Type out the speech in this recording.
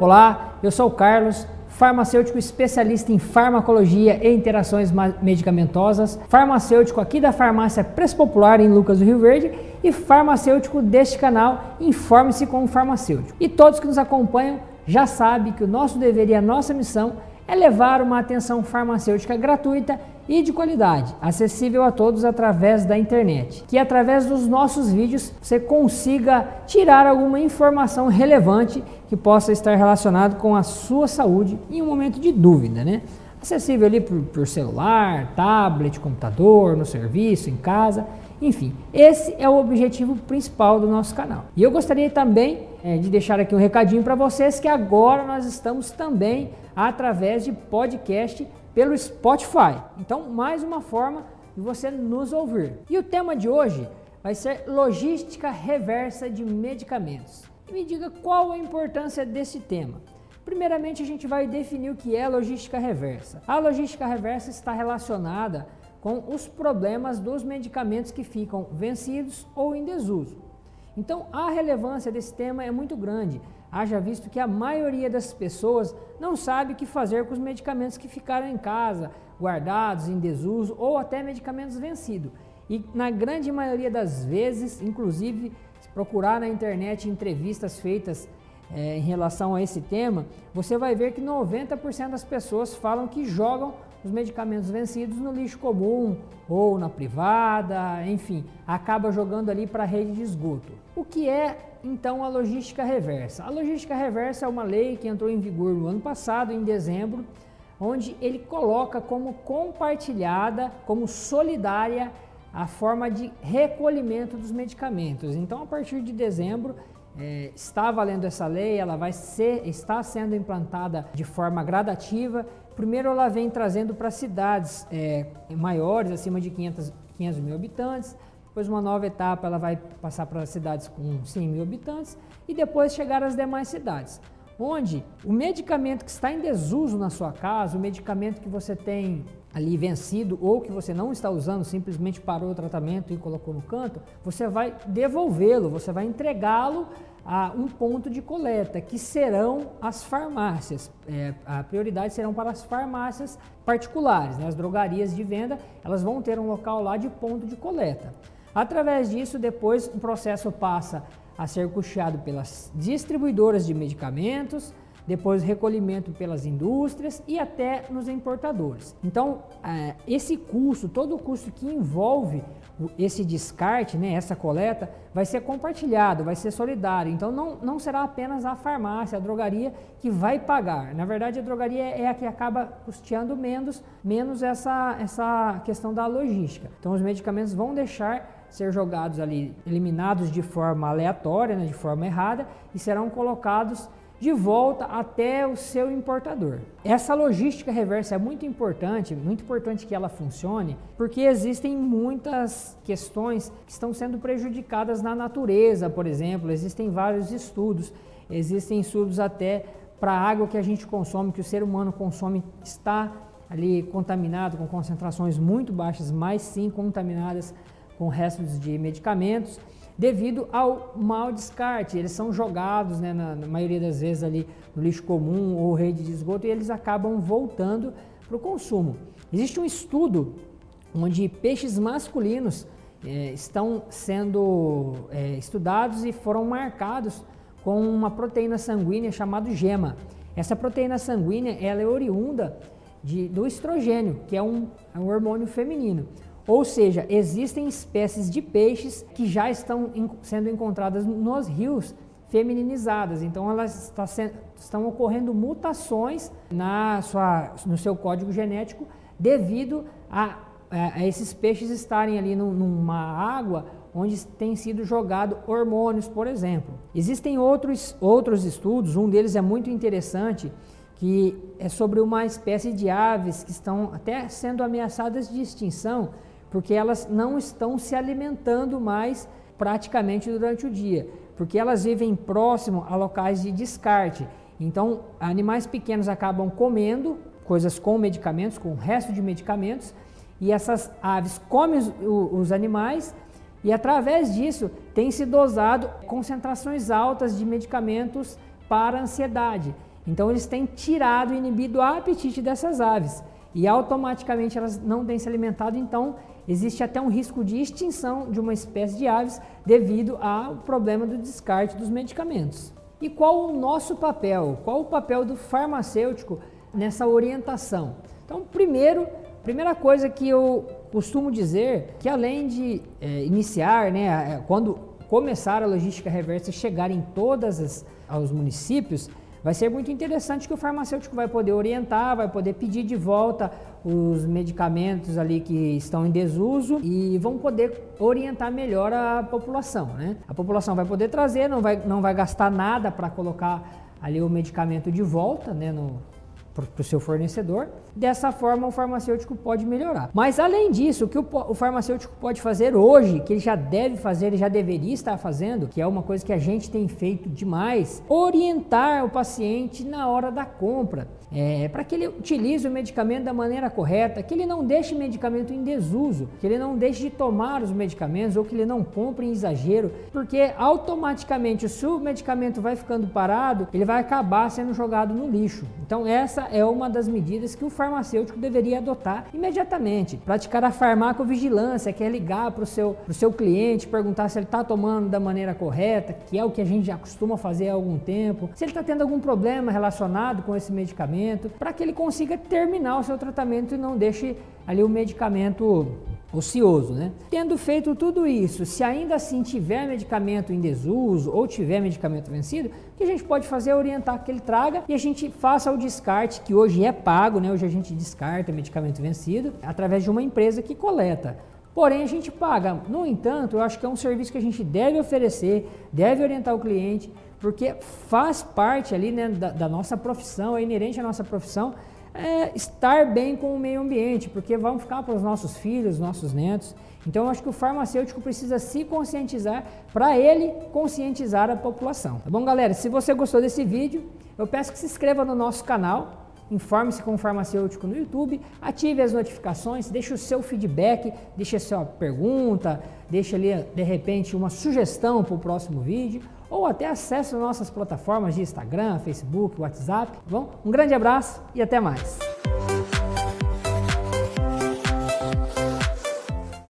Olá, eu sou o Carlos, farmacêutico especialista em farmacologia e interações medicamentosas, farmacêutico aqui da farmácia Preço Popular em Lucas do Rio Verde e farmacêutico deste canal Informe-se com o Farmacêutico. E todos que nos acompanham já sabem que o nosso dever e a nossa missão é levar uma atenção farmacêutica gratuita e de qualidade, acessível a todos através da internet. Que através dos nossos vídeos você consiga tirar alguma informação relevante que possa estar relacionado com a sua saúde em um momento de dúvida, né? Acessível ali por, por celular, tablet, computador, no serviço, em casa, enfim, esse é o objetivo principal do nosso canal. E eu gostaria também é, de deixar aqui um recadinho para vocês que agora nós estamos também através de podcast pelo Spotify. Então, mais uma forma de você nos ouvir. E o tema de hoje vai ser logística reversa de medicamentos. E me diga qual a importância desse tema. Primeiramente, a gente vai definir o que é logística reversa. A logística reversa está relacionada com os problemas dos medicamentos que ficam vencidos ou em desuso. Então, a relevância desse tema é muito grande, haja visto que a maioria das pessoas não sabe o que fazer com os medicamentos que ficaram em casa, guardados, em desuso ou até medicamentos vencidos. E na grande maioria das vezes, inclusive, se procurar na internet entrevistas feitas é, em relação a esse tema, você vai ver que 90% das pessoas falam que jogam os medicamentos vencidos no lixo comum ou na privada, enfim, acaba jogando ali para a rede de esgoto. O que é então a logística reversa? A logística reversa é uma lei que entrou em vigor no ano passado, em dezembro, onde ele coloca como compartilhada, como solidária a forma de recolhimento dos medicamentos. Então, a partir de dezembro, é, está valendo essa lei, ela vai ser, está sendo implantada de forma gradativa. Primeiro, ela vem trazendo para cidades é, maiores, acima de 500, 500 mil habitantes. Depois, uma nova etapa, ela vai passar para cidades com 100 mil habitantes e depois chegar às demais cidades. Onde o medicamento que está em desuso na sua casa, o medicamento que você tem ali vencido ou que você não está usando, simplesmente parou o tratamento e colocou no canto, você vai devolvê-lo, você vai entregá-lo a um ponto de coleta, que serão as farmácias. É, a prioridade serão para as farmácias particulares, né? as drogarias de venda, elas vão ter um local lá de ponto de coleta. Através disso, depois o processo passa a ser custeado pelas distribuidoras de medicamentos, depois recolhimento pelas indústrias e até nos importadores. Então, é, esse custo, todo o custo que envolve esse descarte, né, essa coleta, vai ser compartilhado, vai ser solidário. Então, não, não será apenas a farmácia, a drogaria que vai pagar. Na verdade, a drogaria é a que acaba custeando menos, menos essa, essa questão da logística. Então, os medicamentos vão deixar ser jogados ali, eliminados de forma aleatória, né, de forma errada, e serão colocados de volta até o seu importador. Essa logística reversa é muito importante, muito importante que ela funcione, porque existem muitas questões que estão sendo prejudicadas na natureza, por exemplo, existem vários estudos, existem estudos até para a água que a gente consome, que o ser humano consome, está ali contaminado com concentrações muito baixas, mas sim contaminadas com restos de medicamentos devido ao mau descarte. Eles são jogados, né, na, na, maioria das vezes, ali no lixo comum ou rede de esgoto e eles acabam voltando para o consumo. Existe um estudo onde peixes masculinos é, estão sendo é, estudados e foram marcados com uma proteína sanguínea chamada gema. Essa proteína sanguínea ela é oriunda de, do estrogênio, que é um, é um hormônio feminino. Ou seja, existem espécies de peixes que já estão sendo encontradas nos rios femininizadas. Então elas estão ocorrendo mutações na sua, no seu código genético devido a, a esses peixes estarem ali numa água onde tem sido jogado hormônios, por exemplo. Existem outros, outros estudos, um deles é muito interessante, que é sobre uma espécie de aves que estão até sendo ameaçadas de extinção, porque elas não estão se alimentando mais praticamente durante o dia, porque elas vivem próximo a locais de descarte. Então, animais pequenos acabam comendo coisas com medicamentos, com o resto de medicamentos, e essas aves comem os, os animais e através disso tem se dosado concentrações altas de medicamentos para ansiedade. Então eles têm tirado, inibido o apetite dessas aves e automaticamente elas não têm se alimentado, então existe até um risco de extinção de uma espécie de aves devido ao problema do descarte dos medicamentos. E qual o nosso papel? Qual o papel do farmacêutico nessa orientação? Então, primeiro, primeira coisa que eu costumo dizer que além de é, iniciar, né, é, quando começar a logística reversa e chegar em todos os municípios, Vai ser muito interessante que o farmacêutico vai poder orientar, vai poder pedir de volta os medicamentos ali que estão em desuso e vão poder orientar melhor a população, né? A população vai poder trazer, não vai, não vai gastar nada para colocar ali o medicamento de volta, né, no, para o seu fornecedor. Dessa forma, o farmacêutico pode melhorar. Mas, além disso, o que o, o, farmacêutico pode fazer hoje, que ele já deve fazer, ele já deveria estar fazendo, que é uma coisa que a gente tem feito demais, orientar o paciente na hora da compra. É, para que ele utilize o medicamento da maneira correta, que ele não deixe medicamento em desuso, que ele não deixe de tomar os medicamentos ou que ele não compre em exagero, porque automaticamente, se o medicamento vai ficando parado, ele vai acabar sendo jogado no lixo. Então, essa é uma das medidas que o farmacêutico deveria adotar imediatamente. Praticar a farmacovigilância, que é ligar para o seu, seu cliente, perguntar se ele está tomando da maneira correta, que é o que a gente já costuma fazer há algum tempo, se ele está tendo algum problema relacionado com esse medicamento, para que ele consiga terminar o seu tratamento e não deixe ali o medicamento ocioso, né? Tendo feito tudo isso, se ainda assim tiver medicamento em desuso ou tiver medicamento vencido, o que a gente pode fazer é orientar que ele traga e a gente faça o descarte, que hoje é pago, né? Hoje a gente descarta medicamento vencido através de uma empresa que coleta. Porém, a gente paga. No entanto, eu acho que é um serviço que a gente deve oferecer, deve orientar o cliente, porque faz parte ali né, da, da nossa profissão, é inerente à nossa profissão é, estar bem com o meio ambiente, porque vão ficar para os nossos filhos, nossos netos. Então, eu acho que o farmacêutico precisa se conscientizar para ele conscientizar a população. Tá bom, galera? Se você gostou desse vídeo, eu peço que se inscreva no nosso canal. Informe-se com o farmacêutico no YouTube, ative as notificações, deixe o seu feedback, deixe a sua pergunta, deixe ali de repente uma sugestão para o próximo vídeo ou até acesse nossas plataformas de Instagram, Facebook, WhatsApp. Bom? Um grande abraço e até mais.